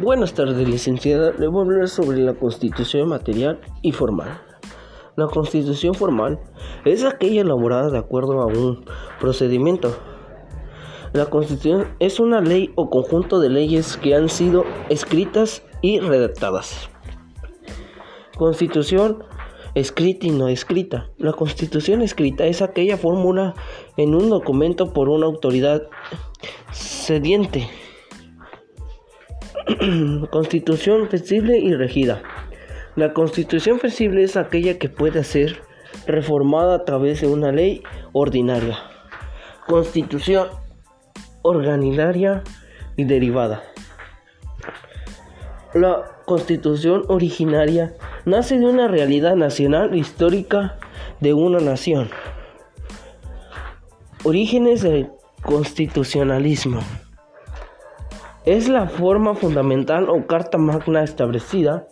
Buenas tardes, licenciada. Le voy a hablar sobre la constitución material y formal. La constitución formal es aquella elaborada de acuerdo a un procedimiento. La constitución es una ley o conjunto de leyes que han sido escritas y redactadas. Constitución escrita y no escrita. La constitución escrita es aquella fórmula en un documento por una autoridad sediente. constitución flexible y regida. La constitución flexible es aquella que puede ser reformada a través de una ley ordinaria. Constitución organizaria y derivada. La constitución originaria nace de una realidad nacional histórica de una nación. Orígenes del constitucionalismo. Es la forma fundamental o carta magna establecida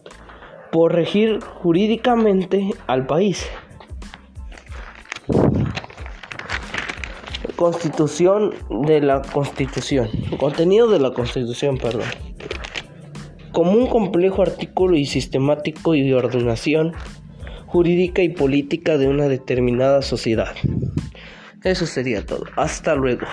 por regir jurídicamente al país. Constitución de la Constitución. Contenido de la Constitución, perdón. Como un complejo artículo y sistemático y de ordenación jurídica y política de una determinada sociedad. Eso sería todo. Hasta luego.